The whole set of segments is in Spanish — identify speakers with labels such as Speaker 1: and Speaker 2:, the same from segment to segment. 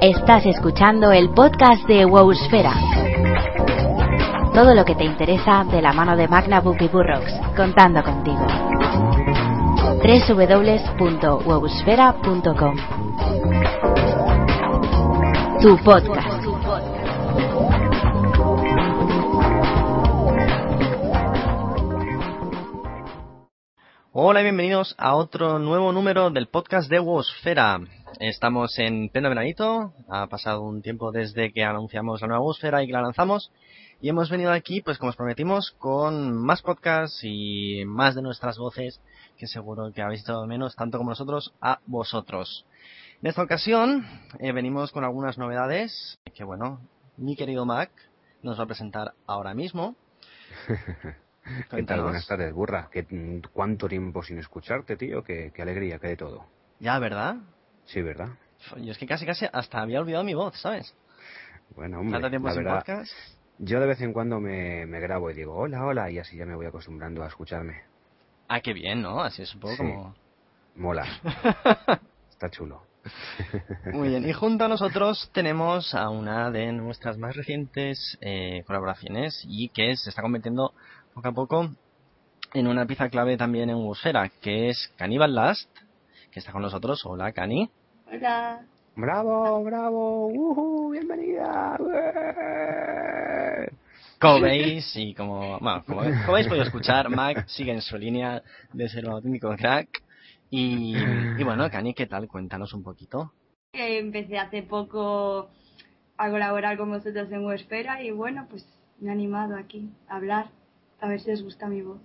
Speaker 1: Estás escuchando el podcast de Wowsfera. Todo lo que te interesa de la mano de Magna Book y Burroughs, contando contigo. www.wowsfera.com Tu podcast.
Speaker 2: Hola y bienvenidos a otro nuevo número del podcast de Wosfera. Estamos en pleno veranito, ha pasado un tiempo desde que anunciamos la nueva Wosfera y que la lanzamos y hemos venido aquí, pues como os prometimos, con más podcasts y más de nuestras voces que seguro que habéis estado menos tanto como nosotros a vosotros. En esta ocasión eh, venimos con algunas novedades que bueno, mi querido Mac nos va a presentar ahora mismo.
Speaker 3: ¿Qué tal? Buenas tardes, burra. ¿Qué, ¿Cuánto tiempo sin escucharte, tío? Qué, qué alegría, qué de todo.
Speaker 2: Ya, ¿verdad?
Speaker 3: Sí, ¿verdad?
Speaker 2: Yo es que casi casi hasta había olvidado mi voz, ¿sabes?
Speaker 3: Bueno, hombre,
Speaker 2: Tanto tiempo
Speaker 3: la
Speaker 2: sin
Speaker 3: verdad,
Speaker 2: podcast.
Speaker 3: yo de vez en cuando me, me grabo y digo, hola, hola, y así ya me voy acostumbrando a escucharme.
Speaker 2: Ah, qué bien, ¿no? Así es un poco
Speaker 3: Sí.
Speaker 2: como...
Speaker 3: Mola. Está chulo.
Speaker 2: Muy bien. Y junto a nosotros tenemos a una de nuestras más recientes eh, colaboraciones y que se está convirtiendo poco a poco en una pieza clave también en Wusfera, que es Cannibal Last, que está con nosotros. Hola, Cani.
Speaker 4: Hola.
Speaker 3: ¡Bravo, bravo! ¡Ujú! ¡Bienvenida!
Speaker 2: Como veis, y como, bueno, como, como habéis podido escuchar, Mac sigue en su línea de ser un auténtico crack. Y, y bueno, Cani, ¿qué tal? Cuéntanos un poquito.
Speaker 4: Empecé hace poco a colaborar con vosotros en Wespera y bueno, pues me he animado aquí a hablar, a ver si os gusta mi voz.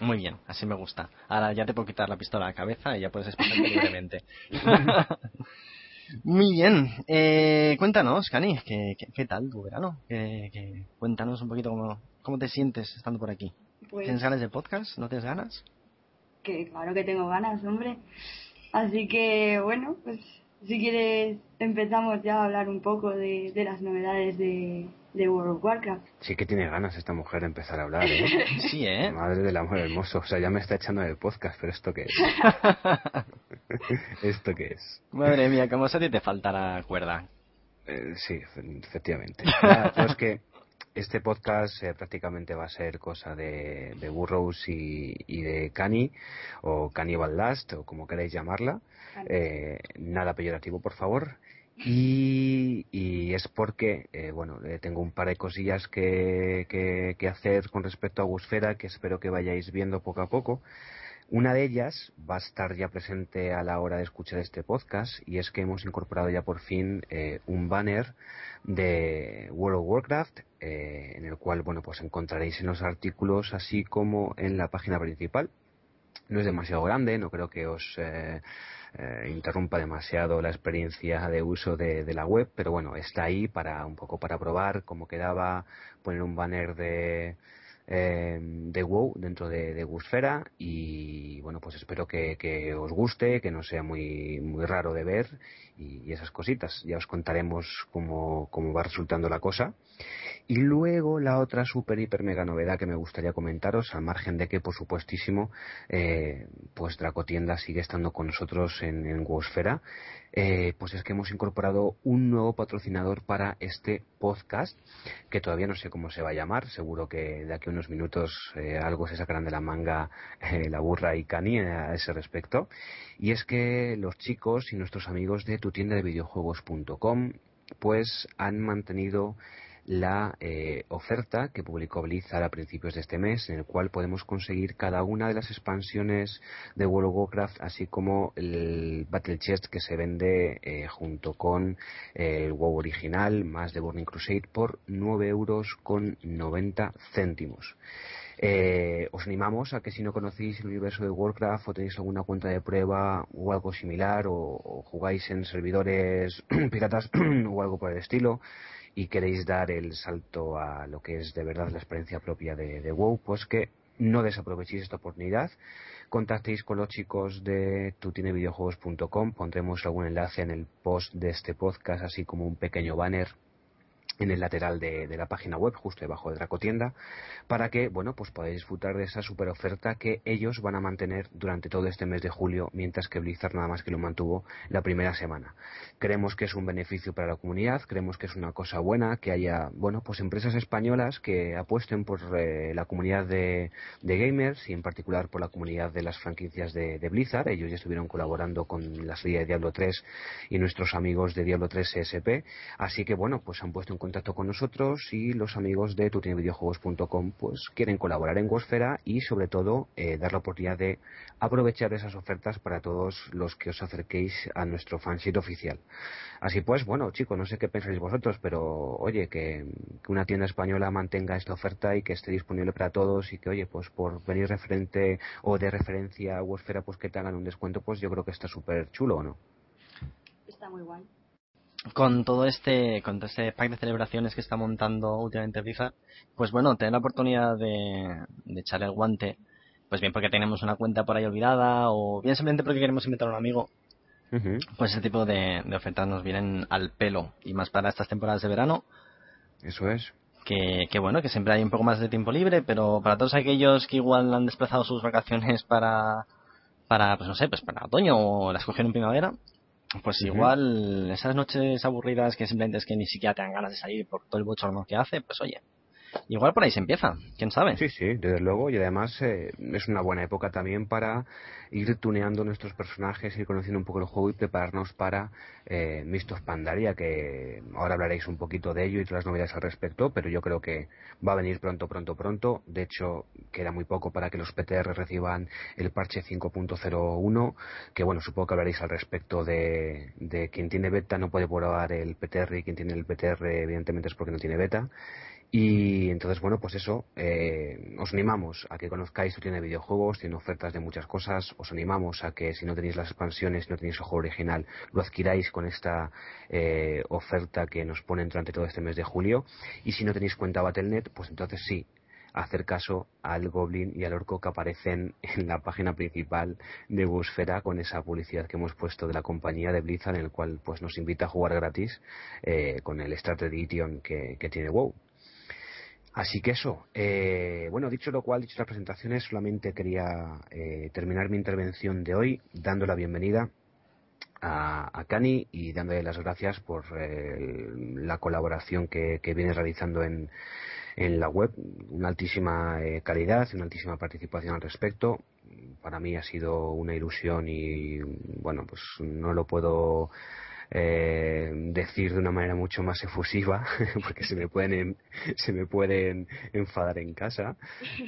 Speaker 2: Muy bien, así me gusta. Ahora ya te puedo quitar la pistola a la cabeza y ya puedes expresarte libremente. Muy bien. Eh, cuéntanos, Cani, ¿qué, qué, qué tal tu verano? ¿Qué- qué- cuéntanos un poquito cómo, cómo te sientes estando por aquí.
Speaker 4: Pues
Speaker 2: ¿Tienes ganas de podcast? ¿No tienes ganas?
Speaker 4: que claro que tengo ganas, hombre. Así que bueno, pues si quieres empezamos ya a hablar un poco de, de las novedades de, de World of Warcraft.
Speaker 3: Sí que tiene ganas esta mujer de empezar a hablar, ¿eh?
Speaker 2: Sí, ¿eh?
Speaker 3: Madre del amor hermoso. O sea, ya me está echando del podcast, pero ¿esto qué es? ¿Esto qué es?
Speaker 2: Madre mía, como si a ti te faltara cuerda.
Speaker 3: Eh, sí, efe- efectivamente. Nada, yo es que este podcast eh, prácticamente va a ser cosa de, de Burroughs y, y de Cani, o Cannibal Last, o como queráis llamarla. Eh, nada peyorativo, por favor. Y, y es porque, eh, bueno, eh, tengo un par de cosillas que, que, hacer con respecto a Gusfera que espero que vayáis viendo poco a poco. Una de ellas va a estar ya presente a la hora de escuchar este podcast y es que hemos incorporado ya por fin eh, un banner de World of Warcraft eh, en el cual bueno pues encontraréis en los artículos así como en la página principal. No es demasiado grande, no creo que os eh, interrumpa demasiado la experiencia de uso de, de la web, pero bueno, está ahí para un poco para probar cómo quedaba, poner un banner de, eh, de WoW dentro de, de Gusfera y bueno pues espero que, que os guste, que no sea muy, muy raro de ver y, esas cositas. Ya os contaremos cómo, cómo va resultando la cosa. Y luego la otra super hiper mega novedad que me gustaría comentaros, al margen de que por supuestísimo eh, pues Dracotienda sigue estando con nosotros en, en Wowsfera, eh, pues es que hemos incorporado un nuevo patrocinador para este podcast, que todavía no sé cómo se va a llamar, seguro que de aquí a unos minutos eh, algo se sacarán de la manga eh, la burra y Cani a ese respecto, y es que los chicos y nuestros amigos de tu tienda de videojuegos.com pues han mantenido la eh, oferta que publicó Blizzard a principios de este mes, en el cual podemos conseguir cada una de las expansiones de World of Warcraft, así como el Battle Chest que se vende eh, junto con eh, el WoW original, más de Burning Crusade, por 9 euros con 90 céntimos. Os animamos a que si no conocéis el universo de Warcraft o tenéis alguna cuenta de prueba o algo similar o, jugáis en servidores piratas o algo por el estilo y queréis dar el salto a lo que es de verdad la experiencia propia de, de WoW, pues que no desaprovechéis esta oportunidad. Contactéis con los chicos de tutinevideojuegos.com, pondremos algún enlace en el post de este podcast, así como un pequeño banner en el lateral de, la página web, justo debajo de Dracotienda, para que, bueno, pues podáis disfrutar de esa super oferta que ellos van a mantener durante todo este mes de julio, mientras que Blizzard nada más que lo mantuvo la primera semana. Creemos que es un beneficio para la comunidad, creemos que es una cosa buena que haya, bueno, pues empresas españolas que apuesten por eh, la comunidad de, gamers y en particular por la comunidad de las franquicias de, Blizzard. Ellos ya estuvieron colaborando con la serie de Diablo 3 y nuestros amigos de Diablo 3 CSP, así que, bueno, pues han puesto en contacto con nosotros y los amigos de tutinevideojuegos.com pues quieren colaborar en Gosfera y sobre todo eh, dar la oportunidad de aprovechar esas ofertas para todos los que os acerquéis a nuestro fansite oficial. Así pues, bueno chicos, no sé qué pensáis vosotros, pero oye, que, una tienda española mantenga esta oferta y que esté disponible para todos y que oye, pues por venir referente o de referencia a Gosfera pues que te hagan un descuento, pues yo creo que está súper chulo, ¿o no?
Speaker 4: Está muy guay
Speaker 2: con todo este con todo este pack de celebraciones que está montando últimamente Blizzard, pues bueno, tener la oportunidad de, de echarle el guante, pues bien porque tenemos una cuenta por ahí olvidada o bien simplemente porque queremos invitar a un amigo, pues ese tipo de, de, ofertas nos vienen al pelo y más para estas temporadas de verano.
Speaker 3: Eso es.
Speaker 2: Que, que bueno, que siempre hay un poco más de tiempo libre, pero para todos aquellos que igual han desplazado sus vacaciones para, para pues no sé, pues para otoño o las cogieron en primavera, pues igual esas noches aburridas que simplemente es que ni siquiera te dan ganas de salir por todo el bochorno que hace, pues oye, Igual por ahí se empieza, quién sabe.
Speaker 3: Sí, sí, desde luego, y además eh, es una buena época también para ir tuneando nuestros personajes, ir conociendo un poco el juego y prepararnos para eh, Mistos Pandaria, que ahora hablaréis un poquito de ello y todas las novedades al respecto, pero yo creo que va a venir pronto, pronto, pronto. De hecho, queda muy poco para que los PTR reciban el parche 5.01, que bueno, supongo que hablaréis al respecto de, de quien tiene beta no puede probar el PTR y quien tiene el PTR evidentemente es porque no tiene beta. Y entonces, bueno, pues eso, eh, os animamos a que conozcáis su tienda de videojuegos, tiene ofertas de muchas cosas, os animamos a que si no tenéis las expansiones, si no tenéis el juego original, lo adquiráis con esta eh, oferta que nos ponen durante todo este mes de julio. Y si no tenéis cuenta Battle.net, pues entonces sí, hacer caso al Goblin y al Orco que aparecen en la página principal de Busfera con esa publicidad que hemos puesto de la compañía de Blizzard en el cual pues nos invita a jugar gratis eh, con el Strategy Edition que, que tiene WoW. Así que eso, eh, bueno, dicho lo cual, dicho las presentaciones, solamente quería eh, terminar mi intervención de hoy dando la bienvenida a, a Cani y dándole las gracias por eh, la colaboración que, viene realizando en, en la web, una altísima calidad y una altísima participación al respecto. Para mí ha sido una ilusión y, bueno, pues no lo puedo eh, decir de una manera mucho más efusiva, porque se me pueden se me pueden enfadar en casa,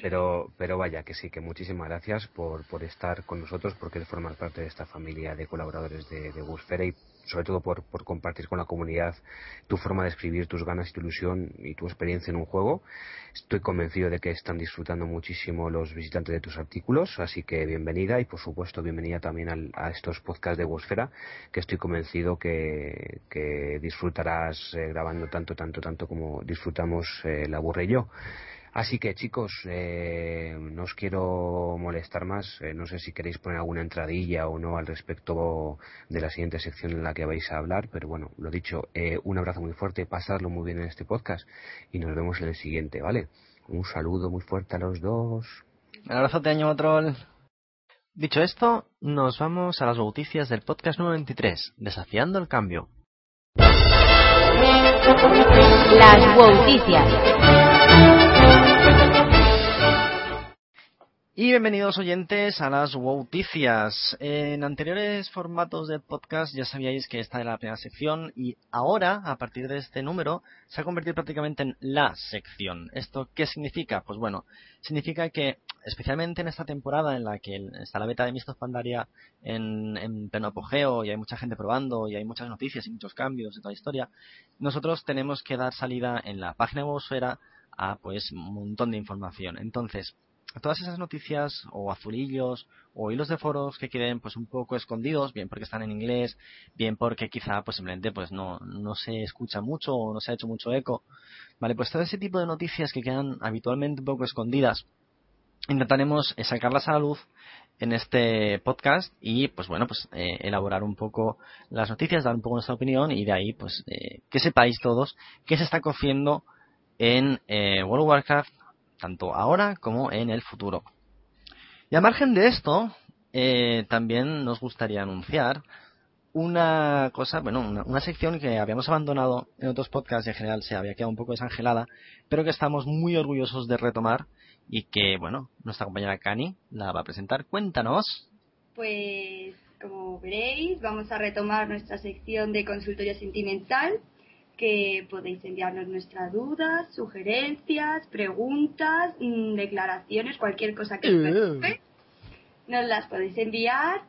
Speaker 3: pero pero vaya que sí, que muchísimas gracias por, por estar con nosotros, porque formar parte de esta familia de colaboradores de, de y sobre todo por, por compartir con la comunidad tu forma de escribir, tus ganas tu ilusión y tu experiencia en un juego. Estoy convencido de que están disfrutando muchísimo los visitantes de tus artículos, así que bienvenida y por supuesto bienvenida también a estos podcasts de Wosfera, que estoy convencido que, que disfrutarás eh, grabando tanto, tanto, tanto como disfrutamos eh, la burre y yo. Así que chicos, eh, no os quiero molestar más. Eh, no sé si queréis poner alguna entradilla o no al respecto de la siguiente sección en la que vais a hablar, pero bueno, lo dicho, eh, un abrazo muy fuerte, pasarlo muy bien en este podcast y nos vemos en el siguiente, ¿vale? Un saludo muy fuerte a los dos.
Speaker 2: Un abrazo, año troll. Dicho esto, nos vamos a las noticias del podcast número 23, Desafiando el Cambio.
Speaker 1: Las noticias.
Speaker 2: Y bienvenidos oyentes a las Wouticias. En anteriores formatos del podcast ya sabíais que esta era la primera sección y ahora, a partir de este número, se ha convertido prácticamente en la sección. ¿Esto qué significa? Pues bueno, significa que, especialmente en esta temporada en la que está la beta de Mistos Pandaria en, en pleno apogeo y hay mucha gente probando y hay muchas noticias y muchos cambios de toda la historia, nosotros tenemos que dar salida en la página de Wowsfera a pues un montón de información. Entonces, todas esas noticias o azulillos o hilos de foros que queden pues un poco escondidos, bien porque están en inglés, bien porque quizá pues simplemente pues no, no se escucha mucho o no se ha hecho mucho eco. Vale, pues todo ese tipo de noticias que quedan habitualmente un poco escondidas, intentaremos sacarlas a la luz en este podcast y pues bueno pues eh, elaborar un poco las noticias dar un poco nuestra opinión y de ahí pues eh, que sepáis todos qué se está cociendo en eh, World of Warcraft tanto ahora como en el futuro y a margen de esto también nos gustaría anunciar una cosa, bueno, una, sección que habíamos abandonado en otros podcasts y en general se había quedado un poco desangelada, pero que estamos muy orgullosos de retomar y que, bueno, nuestra compañera Cani la va a presentar. Cuéntanos.
Speaker 4: Pues, como veréis, vamos a retomar nuestra sección de consultorio sentimental, que podéis enviarnos nuestras dudas, sugerencias, preguntas, mm, declaraciones, cualquier cosa que os eh. Nos las podéis enviar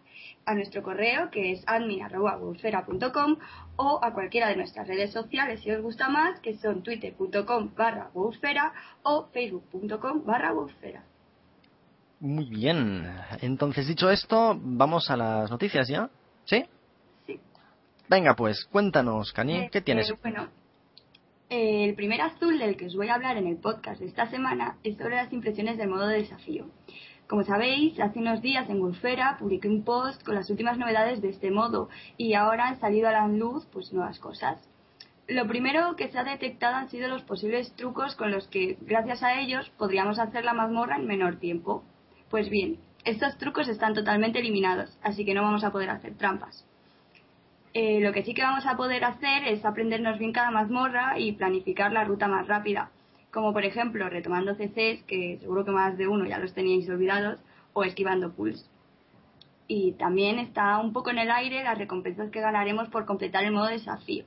Speaker 4: a nuestro correo que es admin.com o a cualquiera de nuestras redes sociales si os gusta más que son twitter.com barra o facebook.com barra
Speaker 2: Muy bien. Entonces, dicho esto, vamos a las noticias ya. Sí. Venga, pues, cuéntanos, Cani, eh, ¿qué tienes?
Speaker 4: Eh, bueno, el primer azul del que os voy a hablar en el podcast de esta semana es sobre las impresiones del modo de desafío. Como sabéis, hace unos días en Wolfera publiqué un post con las últimas novedades de este modo y ahora han salido a la luz pues nuevas cosas. Lo primero que se ha detectado han sido los posibles trucos con los que, gracias a ellos, podríamos hacer la mazmorra en menor tiempo. Pues bien, estos trucos están totalmente eliminados, así que no vamos a poder hacer trampas. Eh, lo que sí que vamos a poder hacer es aprendernos bien cada mazmorra y planificar la ruta más rápida como por ejemplo retomando CCs, que seguro que más de uno ya los teníais olvidados, o esquivando pulls. Y también está un poco en el aire las recompensas que ganaremos por completar el modo desafío.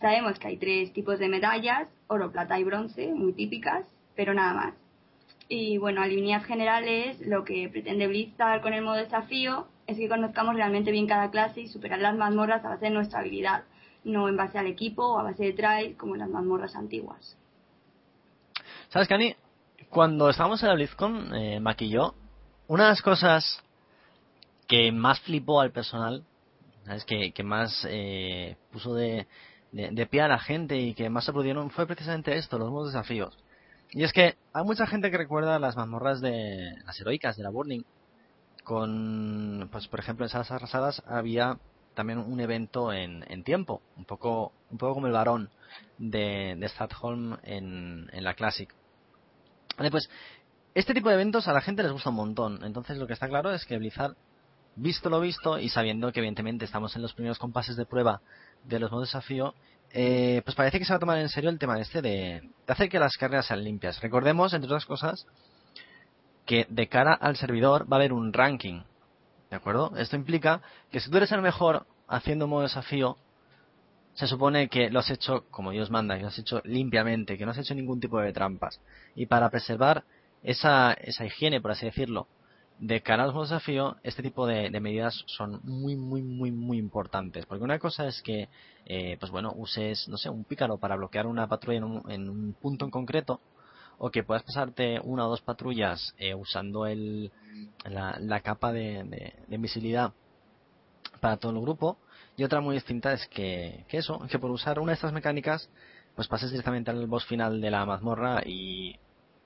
Speaker 4: Sabemos que hay tres tipos de medallas, oro, plata y bronce, muy típicas, pero nada más. Y bueno, a líneas generales, lo que pretende Blizzard con el modo desafío es que conozcamos realmente bien cada clase y superar las mazmorras a base de nuestra habilidad, no en base al equipo o a base de tries como en las mazmorras antiguas.
Speaker 2: ¿Sabes, Cani? Cuando estábamos en la BlizzCon, eh, maquilló, una de las cosas que más flipó al personal, ¿sabes? Que, más eh, puso de, de, pie a la gente y que más aplaudieron fue precisamente esto, los nuevos desafíos. Y es que hay mucha gente que recuerda las mazmorras de las heroicas de la Burning. Con, pues por ejemplo, en Salas Arrasadas había también un evento en, en tiempo, un poco, un poco como el varón de, de Stadholm en, en la Classic. Vale, pues este tipo de eventos a la gente les gusta un montón. Entonces lo que está claro es que Blizzard, visto lo visto y sabiendo que evidentemente estamos en los primeros compases de prueba de los modos de desafío, eh, pues parece que se va a tomar en serio el tema este de, de hacer que las carreras sean limpias. Recordemos, entre otras cosas, que de cara al servidor va a haber un ranking. ¿De acuerdo? Esto implica que si tú eres el mejor haciendo un modo de desafío, se supone que lo has hecho como Dios manda, que lo has hecho limpiamente, que no has hecho ningún tipo de trampas. Y para preservar esa, esa higiene, por así decirlo, de cara a los desafío, este tipo de, medidas son muy, muy, muy, muy importantes. Porque una cosa es que, eh, pues bueno, uses, no sé, un pícaro para bloquear una patrulla en un, punto en concreto, o que puedas pasarte una o dos patrullas eh, usando el, la, capa de, de invisibilidad para todo el grupo, y otra muy distinta es que, que eso, que por usar una de estas mecánicas, pues pases directamente al boss final de la mazmorra y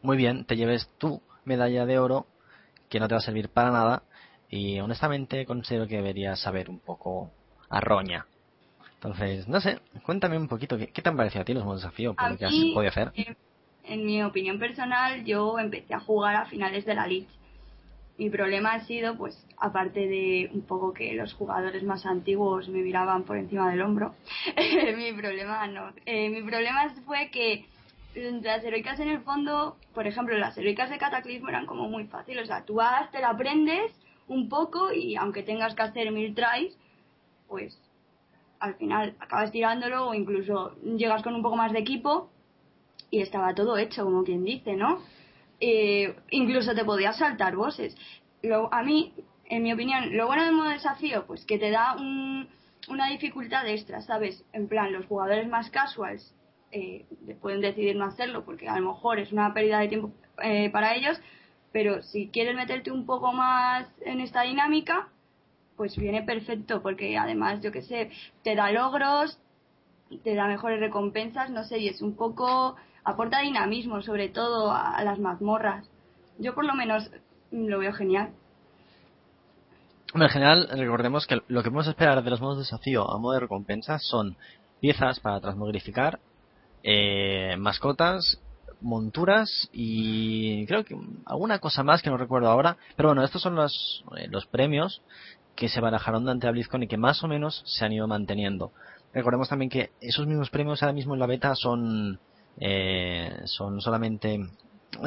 Speaker 2: muy bien, te lleves tu medalla de oro, que no te va a servir para nada, y honestamente considero que deberías saber un poco a roña. Entonces, no sé, cuéntame un poquito, ¿qué, te han parecido a ti los modos de desafío? Por lo que has podido hacer.
Speaker 4: En mi opinión personal, yo empecé a jugar a finales de la Lich mi problema ha sido, pues, aparte de un poco que los jugadores más antiguos me miraban por encima del hombro, mi problema no. Eh, mi problema fue que las heroicas en el fondo, por ejemplo, las heroicas de Cataclismo eran como muy fáciles. O sea, tú vas, te la aprendes un poco y aunque tengas que hacer mil tries, pues al final acabas tirándolo o incluso llegas con un poco más de equipo y estaba todo hecho, como quien dice, ¿no? eh, incluso te podías saltar bosses. Lo, a mí, en mi opinión, lo bueno del modo desafío, pues que te da una dificultad extra, ¿sabes? En plan, los jugadores más casuals eh, pueden decidir no hacerlo porque a lo mejor es una pérdida de tiempo eh, para ellos, pero si quieres meterte un poco más en esta dinámica, pues viene perfecto porque además, yo que sé, te da logros, te da mejores recompensas, no sé, y es un poco aporta dinamismo, sobre todo a, las mazmorras. Yo por lo menos lo veo genial.
Speaker 2: en general, recordemos que lo que podemos esperar de los modos de desafío a modo de recompensa son piezas para transmogrificar, eh, mascotas, monturas y creo que alguna cosa más que no recuerdo ahora. Pero bueno, estos son los, eh, los premios que se barajaron durante la BlizzCon y que más o menos se han ido manteniendo. Recordemos también que esos mismos premios ahora mismo en la beta son, eh, son solamente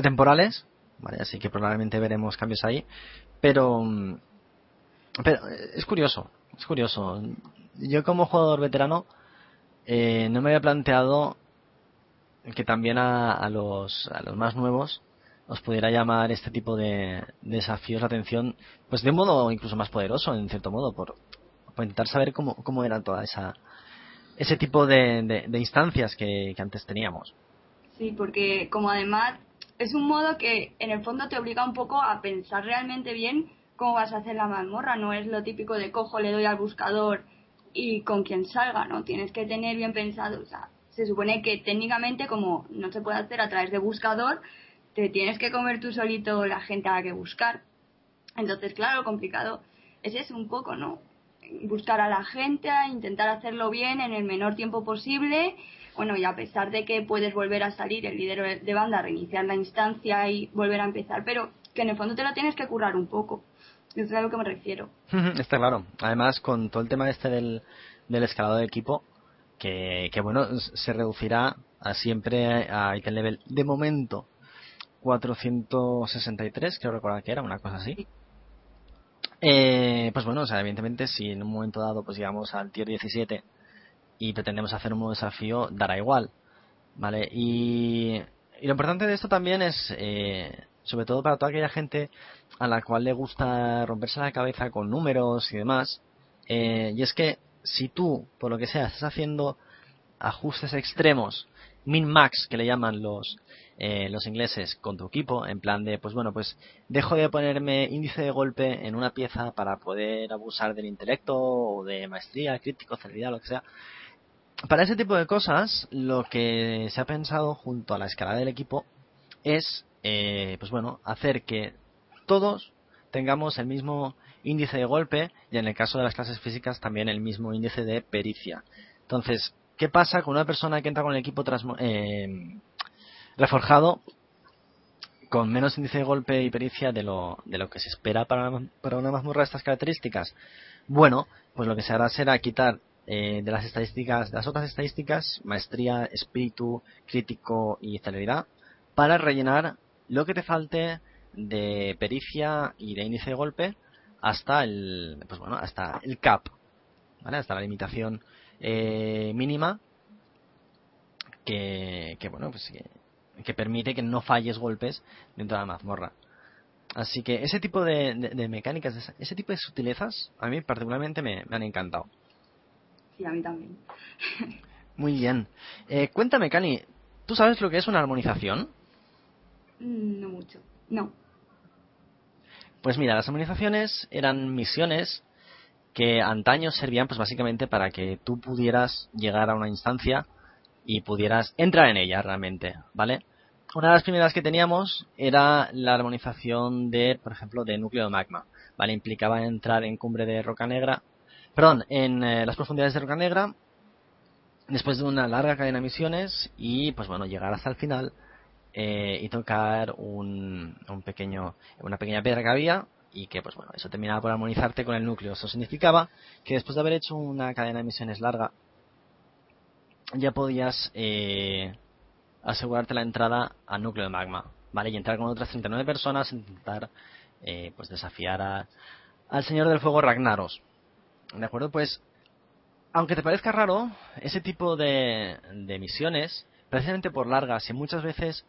Speaker 2: temporales, ¿vale? así que probablemente veremos cambios ahí. Pero, pero es curioso, es curioso. Yo como jugador veterano eh, no me había planteado que también a, a, los, a los más nuevos os pudiera llamar este tipo de, desafíos la atención, pues de un modo incluso más poderoso, en cierto modo, por, por intentar saber cómo, cómo era toda esa ese tipo de, de, instancias que, antes teníamos.
Speaker 4: Sí, porque como además es un modo que en el fondo te obliga un poco a pensar realmente bien cómo vas a hacer la mazmorra, no es lo típico de cojo, le doy al buscador y con quien salga, ¿no? Tienes que tener bien pensado, o sea, se supone que técnicamente como no se puede hacer a través de buscador, te tienes que comer tú solito la gente a la que buscar. Entonces, claro, complicado es eso un poco, ¿no? Buscar a la gente, intentar hacerlo bien en el menor tiempo posible. Bueno, y a pesar de que puedes volver a salir el líder de banda, reiniciar la instancia y volver a empezar, pero que en el fondo te lo tienes que currar un poco. Eso es a lo que me refiero.
Speaker 2: Está claro. Además, con todo el tema este del, del escalado de equipo, que, que bueno, se reducirá a siempre a item level de momento 463, creo recordar que era, una cosa así. Eh, pues bueno, o sea, evidentemente si en un momento dado pues llegamos al tier 17 y pretendemos hacer un nuevo desafío, dará igual, ¿vale? Y, lo importante de esto también es, eh, sobre todo para toda aquella gente a la cual le gusta romperse la cabeza con números y demás, eh, y es que si tú, por lo que sea, estás haciendo ajustes extremos, min-max que le llaman los, eh, los ingleses con tu equipo, en plan de, pues bueno, pues dejo de ponerme índice de golpe en una pieza para poder abusar del intelecto o de maestría, crítico, celeridad, lo que sea. Para ese tipo de cosas, lo que se ha pensado junto a la escala del equipo es, eh, pues bueno, hacer que todos tengamos el mismo índice de golpe y en el caso de las clases físicas también el mismo índice de pericia. Entonces, ¿qué pasa con una persona que entra con el equipo eh, reforjado con menos índice de golpe y pericia de lo, de lo que se espera para, para una mazmorra de estas características? Bueno, pues lo que se hará será quitar eh, de las estadísticas, de las otras estadísticas, maestría, espíritu, crítico y celeridad, para rellenar lo que te falte de pericia y de índice de golpe hasta el pues bueno hasta el cap ¿vale? hasta la limitación eh, mínima que, que bueno pues que, permite que no falles golpes dentro de la mazmorra así que ese tipo de, mecánicas ese tipo de sutilezas a mí particularmente me, me han encantado
Speaker 4: sí a mí también
Speaker 2: muy bien eh, cuéntame Cani ¿tú sabes lo que es una armonización?
Speaker 4: no mucho no
Speaker 2: pues mira, las armonizaciones eran misiones que antaño servían pues básicamente para que tú pudieras llegar a una instancia y pudieras entrar en ella realmente, ¿vale? Una de las primeras que teníamos era la armonización de, por ejemplo, de núcleo de magma, ¿vale? Implicaba entrar en cumbre de roca negra, perdón, en eh, las profundidades de roca negra, después de una larga cadena de misiones y, pues bueno, llegar hasta el final eh, y tocar un, un pequeño, una pequeña piedra que había y que pues bueno, eso terminaba por armonizarte con el núcleo. Eso significaba que después de haber hecho una cadena de misiones larga, ya podías eh, asegurarte la entrada al núcleo de magma, ¿vale? Y entrar con otras 39 personas, intentar eh, pues desafiar a, al Señor del Fuego Ragnaros. ¿De acuerdo? Pues, aunque te parezca raro, ese tipo de, misiones, precisamente por largas y muchas veces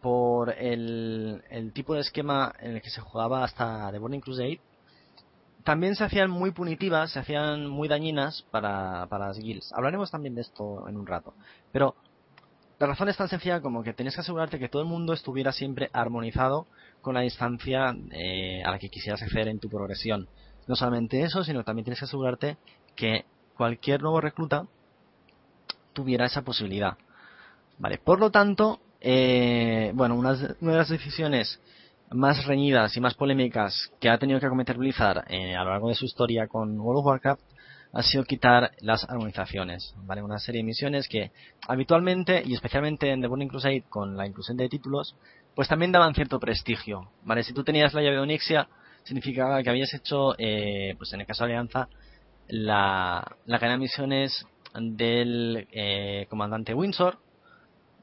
Speaker 2: por el, el, tipo de esquema en el que se jugaba hasta The Burning Crusade, también se hacían muy punitivas, se hacían muy dañinas para, para las guilds. Hablaremos también de esto en un rato. Pero la razón es tan sencilla como que tenías que asegurarte que todo el mundo estuviera siempre armonizado con la distancia eh, a la que quisieras acceder en tu progresión. No solamente eso, sino también tienes que asegurarte que cualquier nuevo recluta tuviera esa posibilidad. Vale, por lo tanto, eh, bueno, una de las decisiones más reñidas y más polémicas que ha tenido que cometer Blizzard eh, a lo largo de su historia con World of Warcraft ha sido quitar las armonizaciones, ¿vale? Una serie de misiones que habitualmente, y especialmente en The Burning Crusade, con la inclusión de títulos, pues también daban cierto prestigio, ¿vale? Si tú tenías la llave de Onyxia, significaba que habías hecho, eh, pues en el caso de Alianza, la, cadena de misiones del eh, comandante Windsor,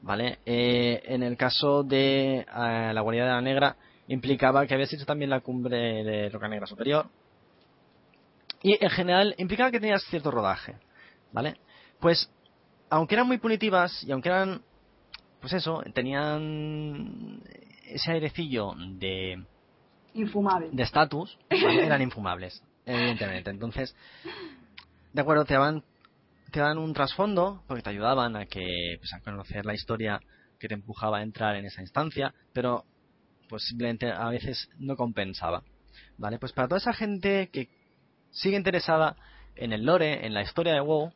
Speaker 2: ¿vale? Eh, en el caso de la Guardia de la Negra, implicaba que habías hecho también la cumbre de Roca Negra Superior, y en general implicaba que tenías cierto rodaje, ¿vale? Pues, aunque eran muy punitivas y aunque eran, pues eso, tenían ese airecillo de... De estatus, eran infumables, evidentemente. Entonces, de acuerdo, te daban, te daban un trasfondo, porque te ayudaban a que, pues, a conocer la historia que te empujaba a entrar en esa instancia, pero pues simplemente a veces no compensaba. ¿Vale? Pues para toda esa gente que sigue interesada en el lore, en la historia de WoW,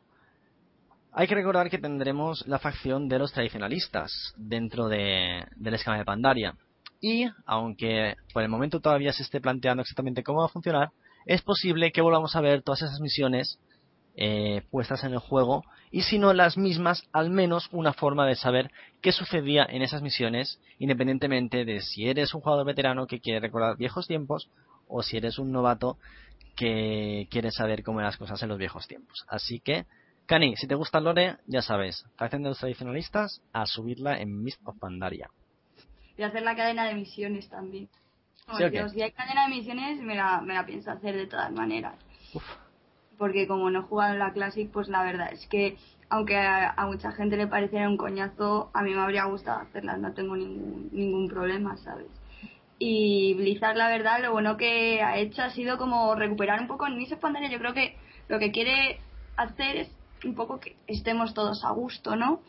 Speaker 2: hay que recordar que tendremos la facción de los tradicionalistas dentro de, del esquema de Pandaria. Y, aunque por el momento todavía se esté planteando exactamente cómo va a funcionar, es posible que volvamos a ver todas esas misiones eh, puestas en el juego y si no las mismas, al menos una forma de saber qué sucedía en esas misiones, independientemente de si eres un jugador veterano que quiere recordar viejos tiempos o si eres un novato que quiere saber cómo eran las cosas en los viejos tiempos. Así que, Cani, si te gusta Lore, ya sabes, facción de los tradicionalistas, a subirla en Mist of Pandaria.
Speaker 4: Y hacer la cadena de misiones también. si hay cadena de misiones, me la, me la pienso hacer de todas maneras. Porque como no he jugado en la Classic, pues la verdad es que, aunque a, a, mucha gente le pareciera un coñazo, a mí me habría gustado hacerlas, no tengo ningún, ningún problema, ¿sabes? Y Blizzard, la verdad, lo bueno que ha hecho ha sido como recuperar un poco en Miss Pandemia. Yo creo que lo que quiere hacer es un poco que estemos todos a gusto, ¿no?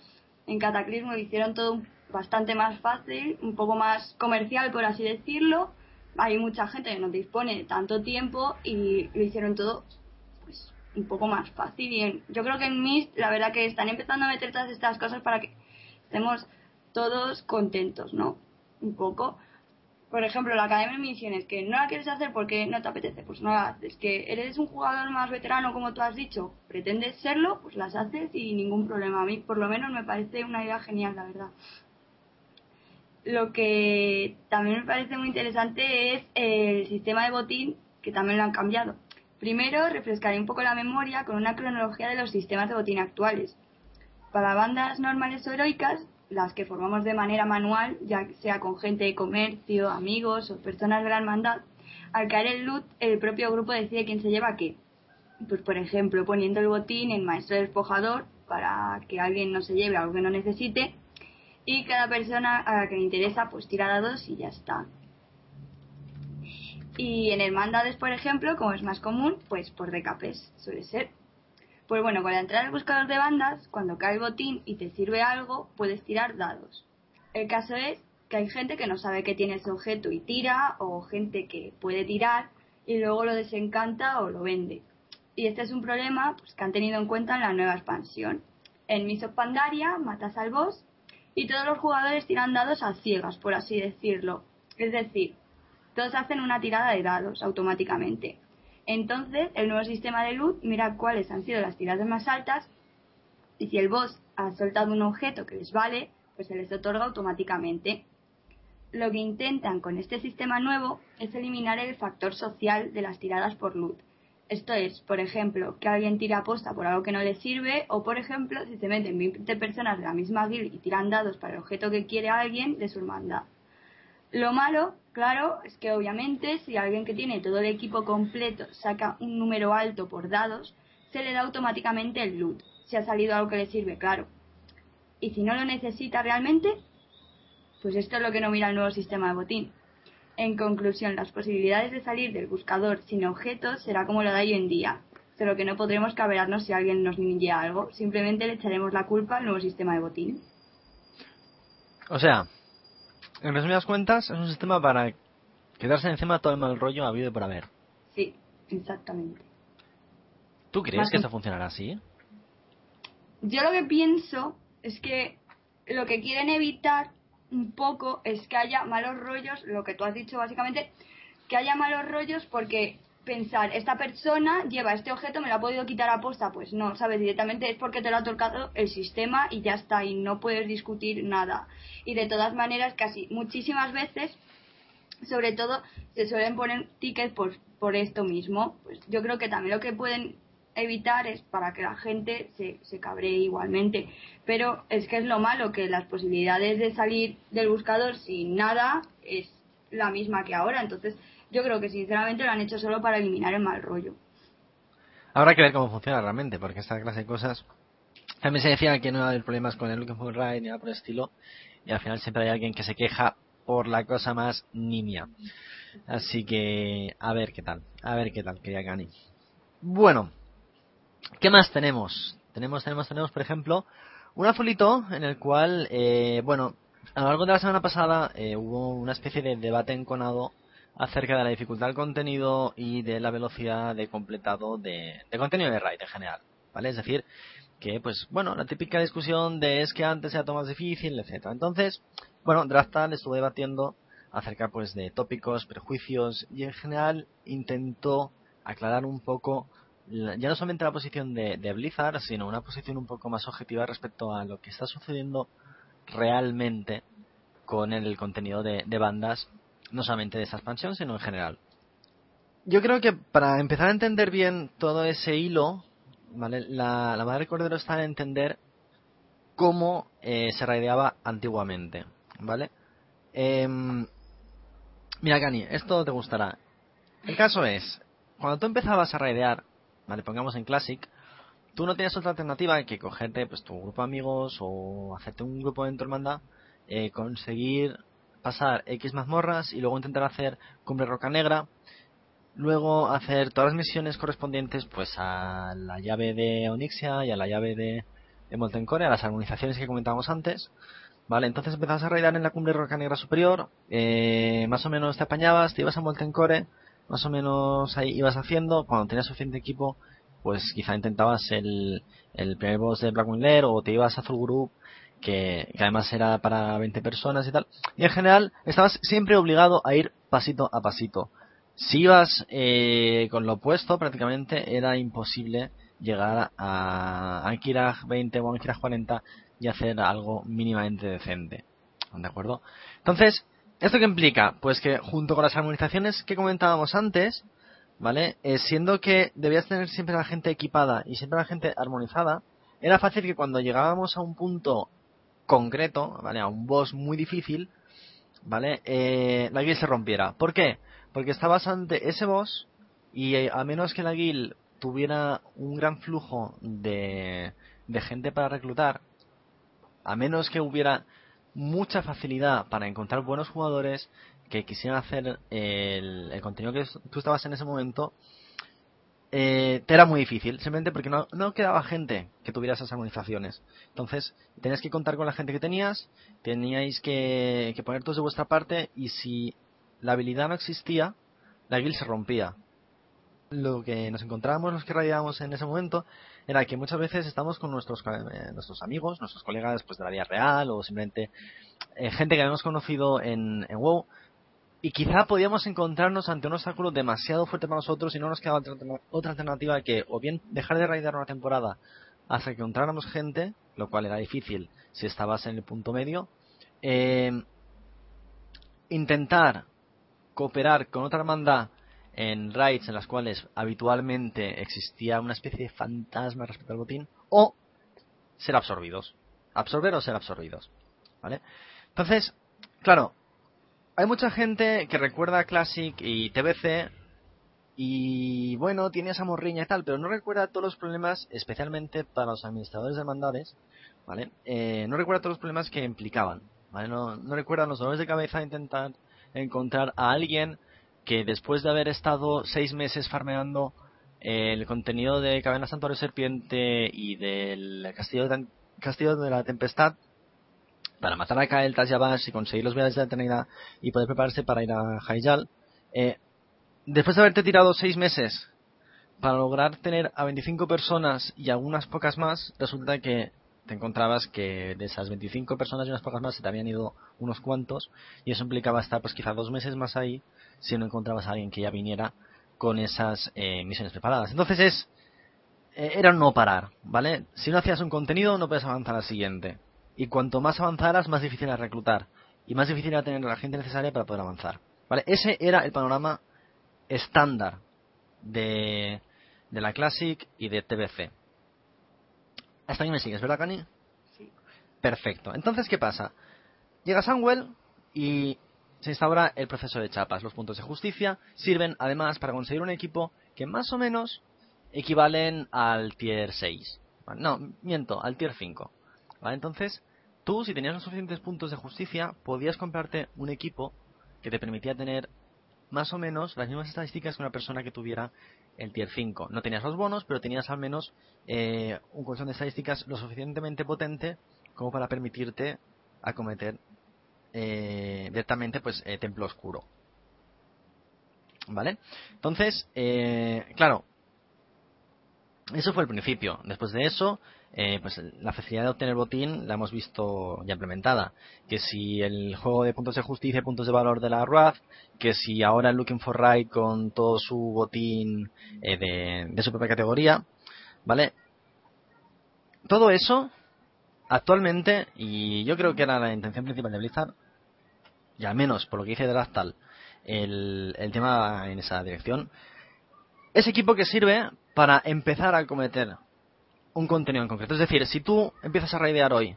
Speaker 4: En Cataclismo hicieron todo bastante más fácil, un poco más comercial, por así decirlo. Hay mucha gente que no dispone tanto tiempo y lo hicieron todo pues un poco más fácil. Yo creo que en Mist, la verdad que están empezando a meter todas estas cosas para que estemos todos contentos, ¿no? Un poco por ejemplo, la academia de misiones, que no la quieres hacer porque no te apetece, pues no la haces. Que eres un jugador más veterano, como tú has dicho, pretendes serlo, pues las haces y ningún problema. A mí, por lo menos, me parece una idea genial, la verdad. Lo que también me parece muy interesante es el sistema de botín, que también lo han cambiado. Primero, refrescaré un poco la memoria con una cronología de los sistemas de botín actuales. Para bandas normales o heroicas, las que formamos de manera manual, ya sea con gente de comercio, amigos o personas de la hermandad, al caer el loot, el propio grupo decide quién se lleva qué. Pues, por ejemplo, poniendo el botín en maestro despojador para que alguien no se lleve algo que no necesite y cada persona a la que le interesa pues tira dados y ya está. Y en hermandades, por ejemplo, como es más común, pues por decapes suele ser. Pues bueno, con la entrada al buscador de bandas, cuando cae el botín y te sirve algo, puedes tirar dados. El caso es que hay gente que no sabe que tiene ese objeto y tira, o gente que puede tirar y luego lo desencanta o lo vende. Y este es un problema pues, que han tenido en cuenta en la nueva expansión. En Miso Pandaria matas al boss y todos los jugadores tiran dados a ciegas, por así decirlo. Es decir, todos hacen una tirada de dados automáticamente. Entonces, el nuevo sistema de loot mira cuáles han sido las tiradas más altas y si el boss ha soltado un objeto que les vale, pues se les otorga automáticamente. Lo que intentan con este sistema nuevo es eliminar el factor social de las tiradas por loot. Esto es, por ejemplo, que alguien tira aposta por algo que no le sirve, o por ejemplo, si se meten 20 personas de la misma guild y tiran dados para el objeto que quiere alguien de su hermandad. Lo malo, claro, es que obviamente si alguien que tiene todo el equipo completo saca un número alto por dados, se le da automáticamente el loot, si ha salido algo que le sirve, claro. Y si no lo necesita realmente, pues esto es lo que no mira el nuevo sistema de botín. En conclusión, las posibilidades de salir del buscador sin objetos será como lo da hoy en día, solo que no podremos caberarnos si alguien nos ninja algo, simplemente le echaremos la culpa al nuevo sistema de botín.
Speaker 2: O sea, en resumidas cuentas, es un sistema para quedarse encima todo el mal rollo habido por haber.
Speaker 4: Sí, exactamente.
Speaker 2: ¿Tú crees que esto funcionará así?
Speaker 4: Yo lo que pienso es que lo que quieren evitar un poco es que haya malos rollos, lo que tú has dicho básicamente, que haya malos rollos porque pensar, esta persona lleva este objeto, me lo ha podido quitar a posta, pues no, sabes, directamente es porque te lo ha tocado el sistema y ya está, y no puedes discutir nada. Y de todas maneras, casi muchísimas veces, sobre todo, se suelen poner tickets por, por esto mismo. Pues yo creo que también lo que pueden evitar es para que la gente se, se cabree igualmente. Pero es que es lo malo, que las posibilidades de salir del buscador sin nada es la misma que ahora. Entonces, yo creo que sinceramente lo han hecho solo para eliminar el mal rollo.
Speaker 2: Habrá que ver cómo funciona realmente, porque esta clase de cosas. También se decía que no iba a haber problemas con el Looking for Right ni nada por el estilo, y al final siempre hay alguien que se queja por la cosa más nimia. Así que, a ver qué tal, a ver qué tal, quería Gani. Bueno, ¿qué más tenemos? Tenemos, tenemos, tenemos, por ejemplo, un azulito en el cual, eh, bueno, a lo largo de la semana pasada eh, hubo una especie de debate enconado acerca de la dificultad del contenido y de la velocidad de completado de, contenido de RAID en general, ¿vale? Es decir, que pues bueno, la típica discusión de es que antes era todo más difícil, etcétera. Entonces, bueno, Draftal estuvo debatiendo acerca pues de tópicos, prejuicios y en general intentó aclarar un poco ya no solamente la posición de, Blizzard, sino una posición un poco más objetiva respecto a lo que está sucediendo realmente con el contenido de bandas no solamente de esta expansión, sino en general. Yo creo que para empezar a entender bien todo ese hilo, ¿vale? la, madre cordero está en entender cómo eh, se raideaba antiguamente, ¿vale? Em, mira, Gani, esto te gustará. El caso es, cuando tú empezabas a raidear, ¿vale? Pongamos en Classic, tú no tenías otra alternativa que cogerte pues, tu grupo de amigos o hacerte un grupo de tu hermandad, eh, conseguir pasar X mazmorras y luego intentar hacer Cumbre Roca Negra. Luego hacer todas las misiones correspondientes pues a la llave de Onyxia y a la llave de, de Molten Core, a las armonizaciones que comentábamos antes. Vale, entonces empezabas a raidar en la Cumbre Roca Negra Superior, eh, más o menos te apañabas, te ibas a Molten Core, más o menos ahí ibas haciendo, cuando tenías suficiente equipo, pues quizá intentabas el, el primer boss de Black Lair o te ibas a Azul Group que, además era para 20 personas y tal. Y en general estabas siempre obligado a ir pasito a pasito. Si ibas eh, con lo opuesto, prácticamente era imposible llegar a Ankiraj 20 o Ankiraj 40 y hacer algo mínimamente decente. ¿De acuerdo? Entonces, ¿esto qué implica? Pues que junto con las armonizaciones que comentábamos antes, ¿vale? Eh, siendo que debías tener siempre la gente equipada y siempre la gente armonizada, era fácil que cuando llegábamos a un punto concreto, ¿vale? A un boss muy difícil, ¿vale? Eh, la guild se rompiera. ¿Por qué? Porque estabas ante ese boss y eh, a menos que la guild tuviera un gran flujo de, de gente para reclutar, a menos que hubiera mucha facilidad para encontrar buenos jugadores que quisieran hacer el, el contenido que tú estabas en ese momento, eh, te era muy difícil, simplemente porque no, quedaba gente que tuviera esas armonizaciones. Entonces, tenías que contar con la gente que tenías, teníais que, que poner de vuestra parte y si la habilidad no existía, la guild se rompía. Lo que nos encontrábamos, los que radiábamos en ese momento, era que muchas veces estamos con nuestros, eh, nuestros amigos, nuestros colegas pues, de la vida real o simplemente eh, gente que habíamos conocido en, en WoW y quizá podíamos encontrarnos ante un obstáculo demasiado fuerte para nosotros y no nos quedaba otra alternativa que o bien dejar de raidar una temporada hasta que encontráramos gente, lo cual era difícil si estabas en el punto medio, eh, intentar cooperar con otra hermandad en raids en las cuales habitualmente existía una especie de fantasma respecto al botín, o ser absorbidos. Absorber o ser absorbidos. ¿Vale? Entonces, claro, hay mucha gente que recuerda Classic y TBC y bueno, tiene esa morriña y tal, pero no recuerda todos los problemas, especialmente para los administradores de hermandades, ¿vale? Eh, no recuerda todos los problemas que implicaban, ¿vale? No, no recuerda los dolores de cabeza intentar encontrar a alguien que después de haber estado seis meses farmeando el contenido de Caverna Santuario Serpiente y del Castillo de, Castillo de la Tempestad, para matar a Kael Tasyabash y conseguir los viajes de la eternidad y poder prepararse para ir a Haijal, eh, después de haberte tirado seis meses para lograr tener a 25 personas y algunas pocas más, resulta que te encontrabas que de esas 25 personas y unas pocas más se te habían ido unos cuantos y eso implicaba estar pues quizá dos meses más ahí si no encontrabas a alguien que ya viniera con esas eh, misiones preparadas. Entonces es eh, era no parar, ¿vale? Si no hacías un contenido no puedes avanzar al siguiente. Y cuanto más avanzaras, más difícil era reclutar. Y más difícil era tener la gente necesaria para poder avanzar. ¿Vale? Ese era el panorama estándar de, de la Classic y de TBC. Hasta ahí me sigues, ¿verdad, Cani?
Speaker 4: Sí.
Speaker 2: Perfecto. Entonces, ¿qué pasa? Llega Samuel y se instaura el proceso de chapas. Los puntos de justicia sirven además para conseguir un equipo que más o menos equivalen al tier 6. No, miento, al tier 5. ¿Vale? Entonces, tú, si tenías los suficientes puntos de justicia, podías comprarte un equipo que te permitía tener más o menos las mismas estadísticas que una persona que tuviera el tier 5. No tenías los bonos, pero tenías al menos eh, un colchón de estadísticas lo suficientemente potente como para permitirte acometer eh, directamente pues eh, templo oscuro. ¿Vale? Entonces, eh, claro, eso fue el principio. Después de eso, pues la facilidad de obtener botín la hemos visto ya implementada. Que si el juego de puntos de justicia y puntos de valor de la RAF, que si ahora Looking for Right con todo su botín de su propia categoría, ¿vale? Todo eso, actualmente, y yo creo que era la intención principal de Blizzard, y al menos por lo que dice Draftal, el, el tema en esa dirección, es equipo que sirve para empezar a cometer un contenido en concreto. Es decir, si tú empiezas a raidear hoy,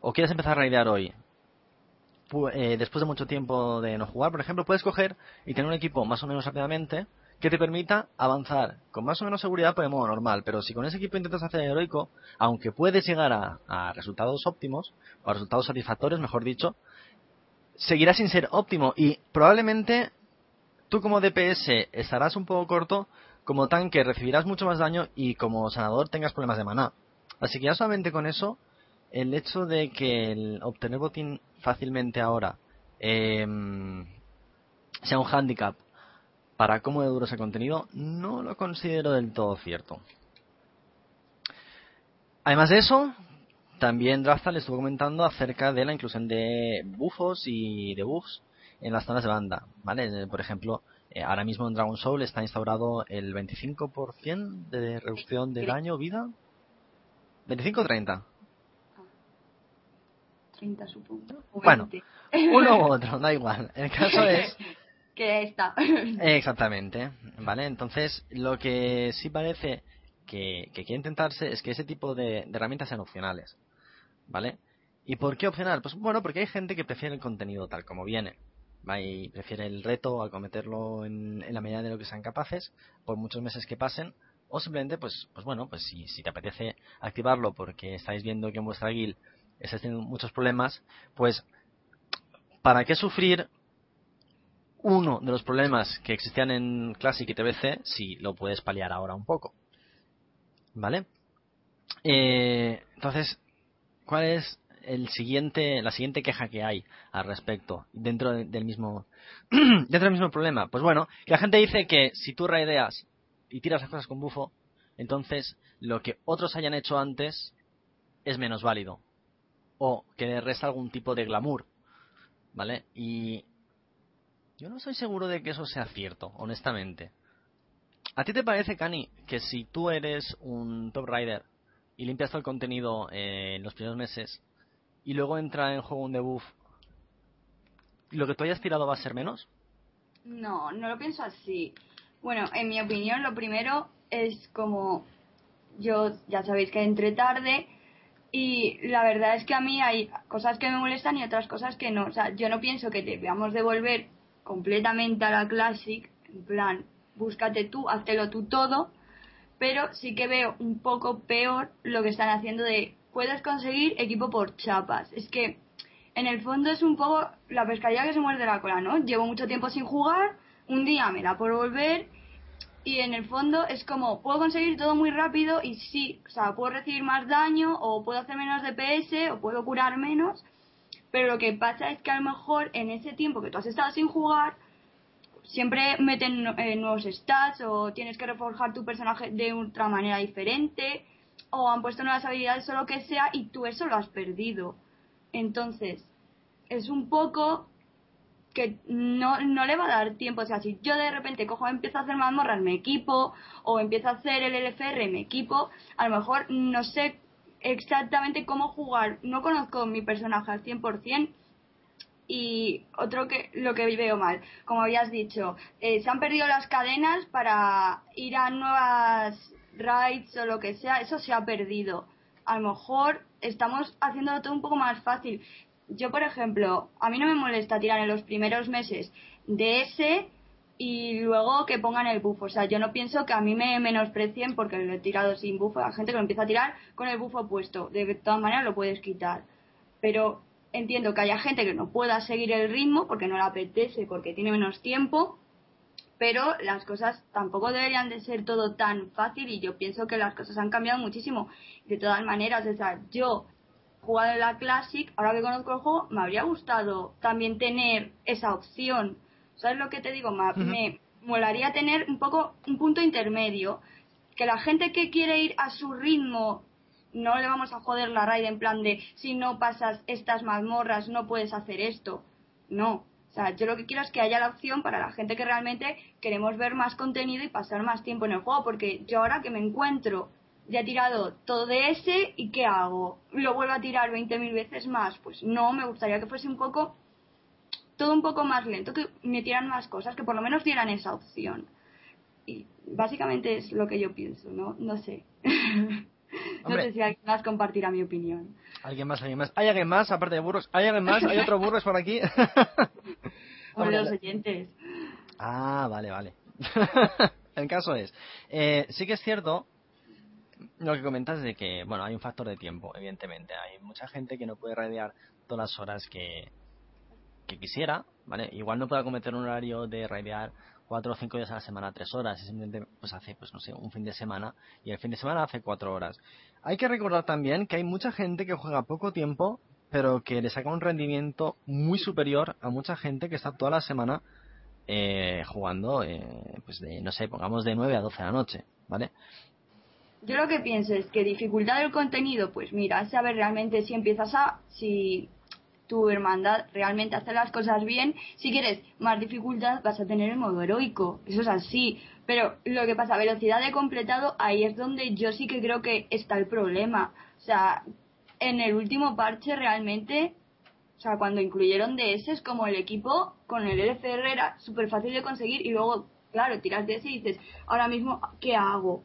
Speaker 2: o quieres empezar a raidear hoy, eh, después de mucho tiempo de no jugar, por ejemplo, puedes coger y tener un equipo más o menos rápidamente que te permita avanzar con más o menos seguridad por el modo normal. Pero si con ese equipo intentas hacer heroico, aunque puedes llegar a, resultados óptimos, o a resultados satisfactorios, mejor dicho, seguirá sin ser óptimo y probablemente tú como DPS estarás un poco corto, como tanque recibirás mucho más daño y como sanador tengas problemas de maná. Así que ya solamente con eso, el hecho de que el obtener botín fácilmente ahora em, sea un handicap para cómo de duro ese contenido, no lo considero del todo cierto. Además de eso, también Draftal estuvo comentando acerca de la inclusión de bufos y de buffs en las zonas de banda, ¿vale? Eh, Por ejemplo, eh, ahora mismo en Dragon Soul está instaurado el 25% de reducción de daño vida. 25 o 30.
Speaker 4: 30 supongo.
Speaker 2: Bueno.
Speaker 4: 20.
Speaker 2: Uno u otro, da igual. El caso es
Speaker 4: que está.
Speaker 2: Eh, Exactamente, ¿vale? Entonces, lo que sí parece que, quiere intentarse es que ese tipo de, herramientas sean opcionales, ¿vale? ¿Y por qué opcional? Pues bueno, porque hay gente que prefiere el contenido tal como viene, ¿va? Y prefiere el reto a cometerlo en, en la medida de lo que sean capaces, por muchos meses que pasen, o simplemente, pues, pues bueno, pues si, si te apetece activarlo porque estáis viendo que en vuestra guild estáis teniendo muchos problemas, pues, ¿para qué sufrir uno de los problemas que existían en Classic y TBC si lo puedes paliar ahora un poco. ¿Vale? Eh, entonces, ¿cuál es el siguiente, la siguiente queja que hay al respecto dentro de- del mismo dentro del mismo problema? Pues bueno, que la gente dice que si tú raideas y tiras las cosas con bufo, entonces lo que otros hayan hecho antes es menos válido o que le resta algún tipo de glamour, ¿vale? Y yo no estoy seguro de que eso sea cierto, honestamente. ¿A ti te parece, Cani, que si tú eres un top rider y limpias todo el contenido en los primeros meses y luego entra en juego un debuff, lo que tú hayas tirado va a ser menos?
Speaker 4: No, no lo pienso así. Bueno, en mi opinión, lo primero es como yo ya sabéis que entré tarde y la verdad es que a mí hay cosas que me molestan y otras cosas que no. O sea, yo no pienso que debamos devolver completamente a la Classic, en plan, búscate tú, háztelo tú todo, pero sí que veo un poco peor lo que están haciendo de puedes conseguir equipo por chapas. Es que en el fondo es un poco la pescadilla que se muerde la cola, ¿no? Llevo mucho tiempo sin jugar, un día me da por volver y en el fondo es como puedo conseguir todo muy rápido y sí, o sea, puedo recibir más daño o puedo hacer menos DPS o puedo curar menos, pero lo que pasa es que a lo mejor en ese tiempo que tú has estado sin jugar siempre meten eh, nuevos stats o tienes que reforjar tu personaje de otra manera diferente o han puesto nuevas habilidades o lo que sea y tú eso lo has perdido. Entonces, es un poco que no, no le va a dar tiempo. O sea, si yo de repente cojo, empiezo a hacer mazmorras, me equipo, o empiezo a hacer el LFR, me equipo, a lo mejor no sé exactamente cómo jugar. No conozco mi personaje al 100%. Y otro que lo que veo mal, como habías dicho, eh, se han perdido las cadenas para ir a nuevas raids o lo que sea, eso se ha perdido. A lo mejor estamos haciéndolo todo un poco más fácil. Yo, por ejemplo, a mí no me molesta tirar en los primeros meses de ese y luego que pongan el bufo. O sea, yo no pienso que a mí me menosprecien porque lo he tirado sin bufo. Hay gente que lo empieza a tirar con el bufo puesto. De todas maneras lo puedes quitar. Pero entiendo que haya gente que no pueda seguir el ritmo porque no le apetece, porque tiene menos tiempo pero las cosas tampoco deberían de ser todo tan fácil y yo pienso que las cosas han cambiado muchísimo. De todas maneras, o sea, yo jugado en la Classic, ahora que conozco el juego, me habría gustado también tener esa opción. ¿Sabes lo que te digo? Me molaría tener un poco un punto intermedio, que la gente que quiere ir a su ritmo no le vamos a joder la raid en plan de si no pasas estas mazmorras no puedes hacer esto. No, o sea, yo lo que quiero es que haya la opción para la gente que realmente queremos ver más contenido y pasar más tiempo en el juego, porque yo ahora que me encuentro, ya he tirado todo de ese y ¿qué hago? ¿Lo vuelvo a tirar 20.000 veces más? Pues no, me gustaría que fuese un poco, todo un poco más lento, que metieran más cosas, que por lo menos dieran esa opción. Y básicamente es lo que yo pienso, ¿no? No sé. no sé si alguien más compartirá mi opinión.
Speaker 2: ¿Alguien más? ¿Alguien más? ¿Hay alguien más aparte de burros? ¿Hay alguien más? ¿Hay otro burros por aquí?
Speaker 4: Hombre, los oyentes.
Speaker 2: Ah, vale, vale. El caso es, eh, sí que es cierto lo que comentas de que, bueno, hay un factor de tiempo, evidentemente. Hay mucha gente que no puede radiar todas las horas que, que quisiera, ¿vale? Igual no puede cometer un horario de radiar cuatro o cinco días a la semana, tres horas, y simplemente pues hace, pues no sé, un fin de semana, y el fin de semana hace cuatro horas. Hay que recordar también que hay mucha gente que juega poco tiempo, pero que le saca un rendimiento muy superior a mucha gente que está toda la semana eh, jugando, eh, pues de, no sé, pongamos de 9 a 12 de la noche, ¿vale?
Speaker 4: Yo lo que pienso es que dificultad del contenido, pues mira, saber realmente si empiezas a, si tu hermandad realmente hace las cosas bien. Si quieres más dificultad, vas a tener el modo heroico. Eso es así. Pero lo que pasa, velocidad de completado, ahí es donde yo sí que creo que está el problema. O sea, en el último parche realmente, o sea, cuando incluyeron DS, es como el equipo con el LCR era súper fácil de conseguir y luego, claro, tiras DS y dices, ahora mismo, ¿qué hago?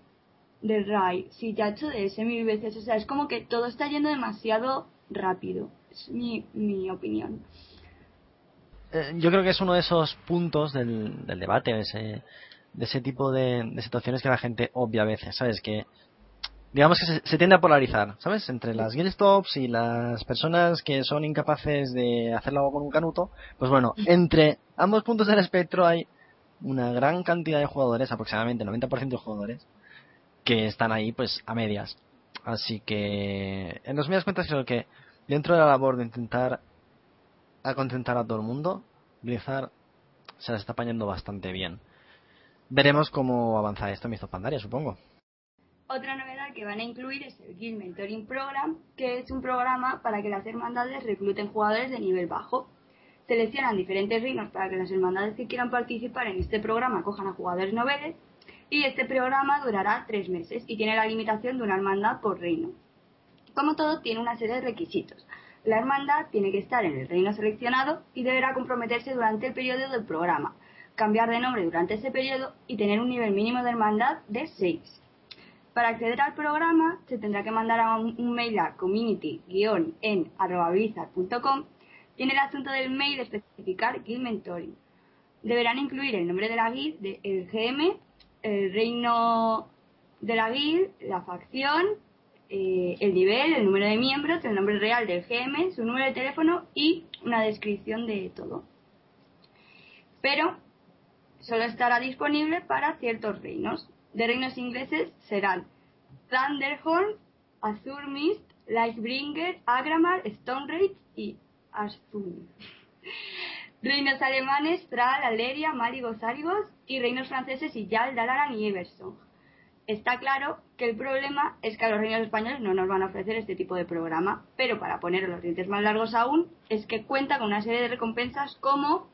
Speaker 4: del RAI, si ya he hecho DS mil veces, o sea, es como que todo está yendo demasiado rápido es mi, mi opinión.
Speaker 2: Eh, yo creo que es uno de esos puntos del, del debate, de ese, de ese tipo de, situaciones que la gente obvia a veces, ¿sabes? Que digamos que se, tiende a polarizar, ¿sabes? Entre las guild stops y las personas que son incapaces de hacerlo con un canuto, pues bueno, entre ambos puntos del espectro hay una gran cantidad de jugadores, aproximadamente 90% de jugadores, que están ahí pues a medias. Así que, en los medias cuentas creo que dentro de la labor de intentar contentar a todo el mundo, Blizzard se la está apañando bastante bien. Veremos cómo avanza esto en Misto Pandaria, supongo.
Speaker 4: Otra novedad que van a incluir es el Guild Mentoring Program, que es un programa para que las hermandades recluten jugadores de nivel bajo. Seleccionan diferentes reinos para que las hermandades que quieran participar en este programa cojan a jugadores noveles y este programa durará tres meses y tiene la limitación de una hermandad por reino. Como todo, tiene una serie de requisitos. La hermandad tiene que estar en el reino seleccionado y deberá comprometerse durante el periodo del programa, cambiar de nombre durante ese periodo y tener un nivel mínimo de hermandad de 6. Para acceder al programa se tendrá que mandar un, mail a community-en.com y en el asunto del mail especificar Guild Mentoring. Deberán incluir el nombre de la guild, el GM, el reino de la guild, la facción eh, el nivel, el número de miembros, el nombre real del GM, su número de teléfono y una descripción de todo. Pero solo estará disponible para ciertos reinos. De reinos ingleses serán Thunderhorn, Azure Mist, Lightbringer, Agramar, Stone Rage y Azul. reinos alemanes, Tral, Aleria, Maligos, Arigos y reinos franceses y Yal, Dalaran y Eversong. Está claro que el problema es que a los reinos españoles no nos van a ofrecer este tipo de programa, pero para poner los dientes más largos aún, es que cuenta con una serie de recompensas como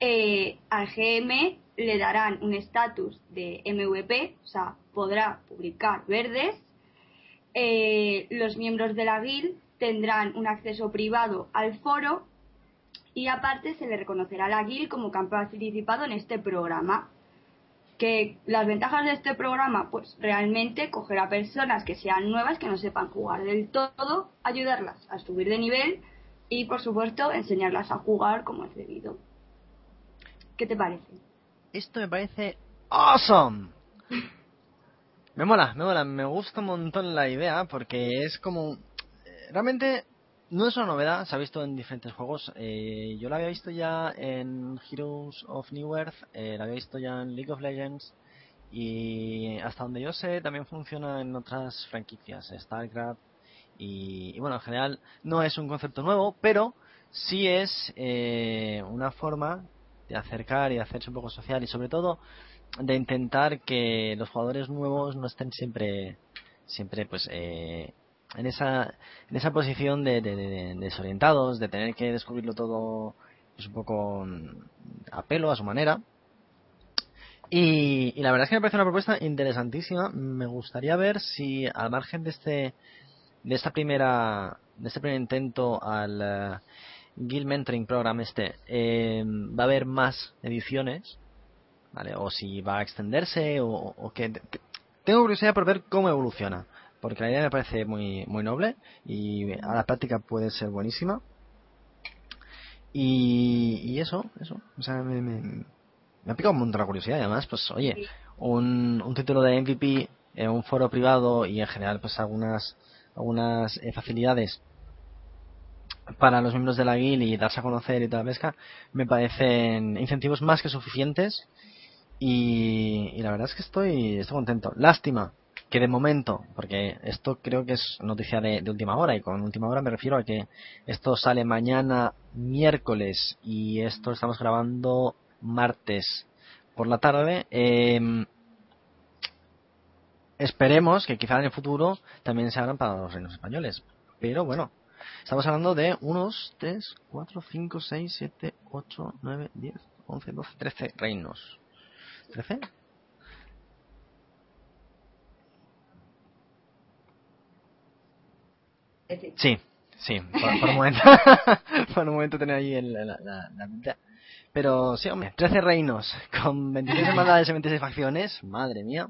Speaker 4: eh, al GM le darán un estatus de MVP, o sea, podrá publicar verdes, eh, los miembros de la guild tendrán un acceso privado al foro y aparte se le reconocerá a la guild como que participado en este programa que las ventajas de este programa, pues realmente coger a personas que sean nuevas, que no sepan jugar del todo, ayudarlas a subir de nivel y, por supuesto, enseñarlas a jugar como es debido. ¿Qué te parece?
Speaker 2: Esto me parece awesome. Me mola, me mola, me gusta un montón la idea porque es como... Realmente no es una novedad, se ha visto en diferentes juegos. Eh, yo la había visto ya en Heroes of New Earth, eh, la había visto ya en League of Legends y hasta donde yo sé también funciona en otras franquicias, StarCraft y, bueno, en general no es un concepto nuevo, pero sí es eh, una forma de acercar y hacerse un poco social y sobre todo de intentar que los jugadores nuevos no estén siempre siempre pues eh, en esa, en esa posición de, desorientados, de tener que descubrirlo todo pues, un poco a pelo, a su manera. Y, la verdad es que me parece una propuesta interesantísima. Me gustaría ver si al margen de este de esta primera de este primer intento al uh, Guild Mentoring Program este eh, va a haber más ediciones, ¿vale? O si va a extenderse o que tengo curiosidad por ver cómo evoluciona porque la idea me parece muy, muy noble y a la práctica puede ser buenísima. Y, eso, eso, o sea, me, me, ha picado un montón la curiosidad y además, pues oye, un, un título de MVP en un foro privado y en general pues algunas, algunas eh, facilidades para los miembros de la guild y darse a conocer y toda la pesca me parecen incentivos más que suficientes y, y la verdad es que estoy, estoy contento. Lástima que de momento, porque esto creo que es noticia de, última hora, y con última hora me refiero a que esto sale mañana miércoles y esto estamos grabando martes por la tarde. Em, esperemos que quizá en el futuro también se hagan para los reinos españoles. Pero bueno, estamos hablando de unos 3, 4, 5, 6, 7, 8, 9, 10, 11, 12, 13 reinos. ¿13? Sí, sí, por, un momento. por un momento tenía ahí la, la, Pero sí, hombre, 13 reinos con 26 hermandades y 26 facciones, madre mía.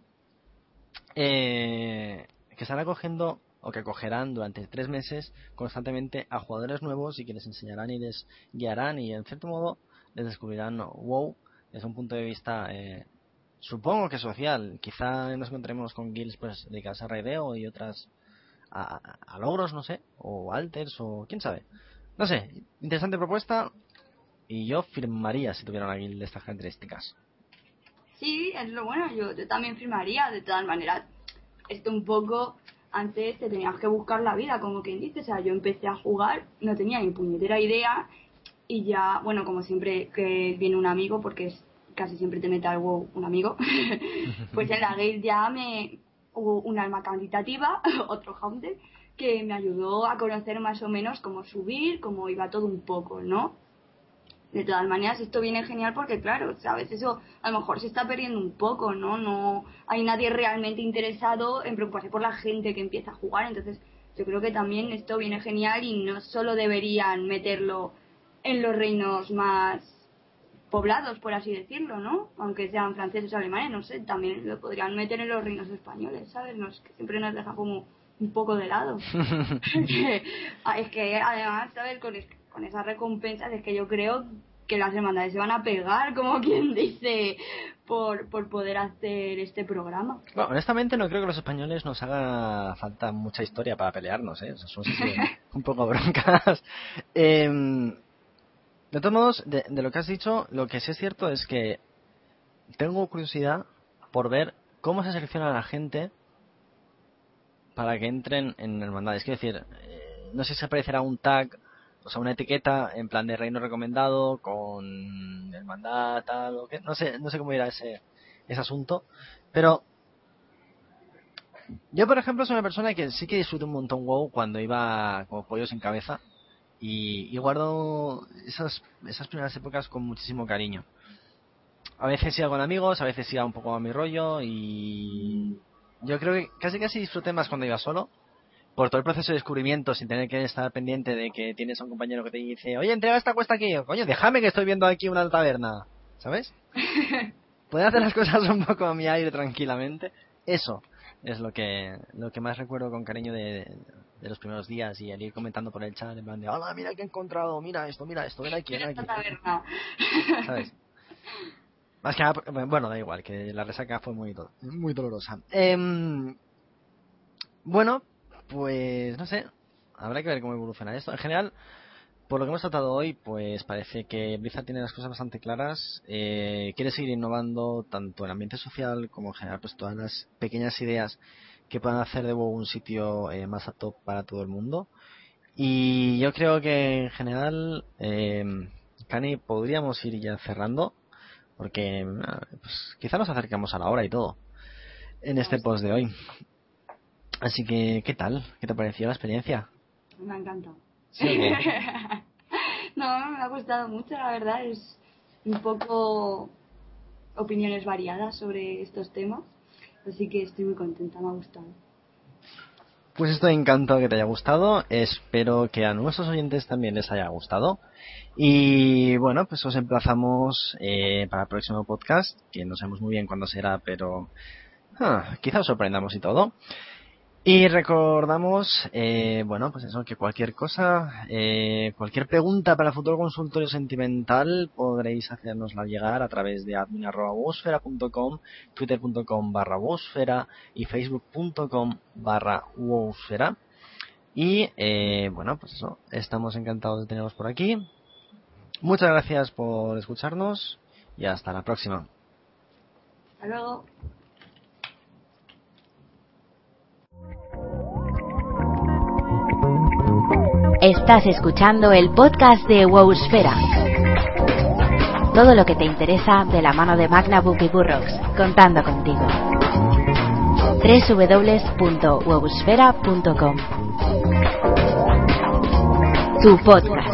Speaker 2: Eh, que están acogiendo o que acogerán durante tres meses constantemente a jugadores nuevos y que les enseñarán y les guiarán y en cierto modo les descubrirán WoW desde un punto de vista eh, supongo que social quizá nos encontremos con guilds pues dedicadas a raideo y otras a, logros, no sé, o alters, o quién sabe. No sé, interesante propuesta y yo firmaría si tuviera una guild de estas características.
Speaker 4: Sí, es lo bueno, yo, yo también firmaría, de todas maneras. Esto un poco, antes te tenías que buscar la vida, como quien dice, o sea, yo empecé a jugar, no tenía ni puñetera idea y ya, bueno, como siempre que viene un amigo, porque es, casi siempre te mete algo un amigo, pues en la guild ya me, un alma cantitativa, otro Haunted, que me ayudó a conocer más o menos cómo subir, cómo iba todo un poco, ¿no? De todas maneras, esto viene genial porque, claro, ¿sabes? Eso a lo mejor se está perdiendo un poco, ¿no? No hay nadie realmente interesado en preocuparse por la gente que empieza a jugar, entonces yo creo que también esto viene genial y no solo deberían meterlo en los reinos más poblados, por así decirlo, ¿no? Aunque sean franceses o alemanes, no sé, también lo podrían meter en los reinos españoles, ¿sabes? Nos, siempre nos deja como un poco de lado. Ah, es que además, ¿sabes? Con, con esas recompensas es que yo creo que las hermandades se van a pegar, como quien dice, por, por poder hacer este programa.
Speaker 2: Bueno, honestamente no creo que los españoles nos haga falta mucha historia para pelearnos, ¿eh? O somos un poco broncas. eh, de todos modos, de, lo que has dicho, lo que sí es cierto es que tengo curiosidad por ver cómo se selecciona a la gente para que entren en hermandades. Quiero decir, eh, no sé si aparecerá un tag, o sea, una etiqueta en plan de reino recomendado con hermandad, tal, o qué. No sé, no sé cómo irá ese, ese asunto, pero Yo, por ejemplo, soy una persona que sí que disfruto un montón WoW cuando iba como pollo sin cabeza. Y, y guardo esas, esas primeras épocas con muchísimo cariño. A veces iba con amigos, a veces iba un poco a mi rollo y yo creo que casi casi disfruté más cuando iba solo por todo el proceso de descubrimiento sin tener que estar pendiente de que tienes a un compañero que te dice oye entrega esta cuesta aquí coño déjame que estoy viendo aquí una taberna ¿sabes? poder hacer las cosas un poco a mi aire tranquilamente eso es lo que lo que más recuerdo con cariño de, de los primeros días y el ir comentando por el chat en plan de hola mira que he encontrado mira esto mira esto mira aquí, mira aquí ¿sabes? Más que nada, bueno, da igual, que la resaca fue muy, muy dolorosa. Eh, bueno, pues no sé, habrá que ver cómo evoluciona esto. En general, por lo que hemos tratado hoy, pues parece que Blizzard tiene las cosas bastante claras. Eh, quiere seguir innovando tanto en el ambiente social como en general, pues todas las pequeñas ideas que puedan hacer de WoW un sitio eh, más apto para todo el mundo. Y yo creo que en general, eh, podríamos ir ya cerrando porque pues, quizá nos acercamos a la hora y todo en este post de hoy. Así que, ¿qué tal? ¿Qué te pareció la experiencia?
Speaker 4: Me ha.
Speaker 2: ¿Sí,
Speaker 4: no, me ha gustado mucho, la verdad. Es un poco opiniones variadas sobre estos temas. Así que estoy muy contenta, me ha gustado.
Speaker 2: Pues estoy encantado que te haya gustado. Espero que a nuestros oyentes también les haya gustado. Y bueno, pues os emplazamos eh, para el próximo podcast, que no sabemos muy bien cuándo será, pero ah, quizá os sorprendamos y todo. Y recordamos, eh, bueno, pues eso, que cualquier cosa, eh, cualquier pregunta para el futuro consultorio sentimental podréis hacernosla llegar a través de admin.wosfera.com, twitter.com barra wosfera y facebook.com barra wosfera. Y, eh, bueno, pues eso, estamos encantados de teneros por aquí. Muchas gracias por escucharnos y hasta la próxima.
Speaker 4: Hasta luego.
Speaker 1: Estás escuchando el podcast de Wowsfera. Todo lo que te interesa de la mano de Magna Book y Burroughs, contando contigo. www.wowsfera.com Tu podcast.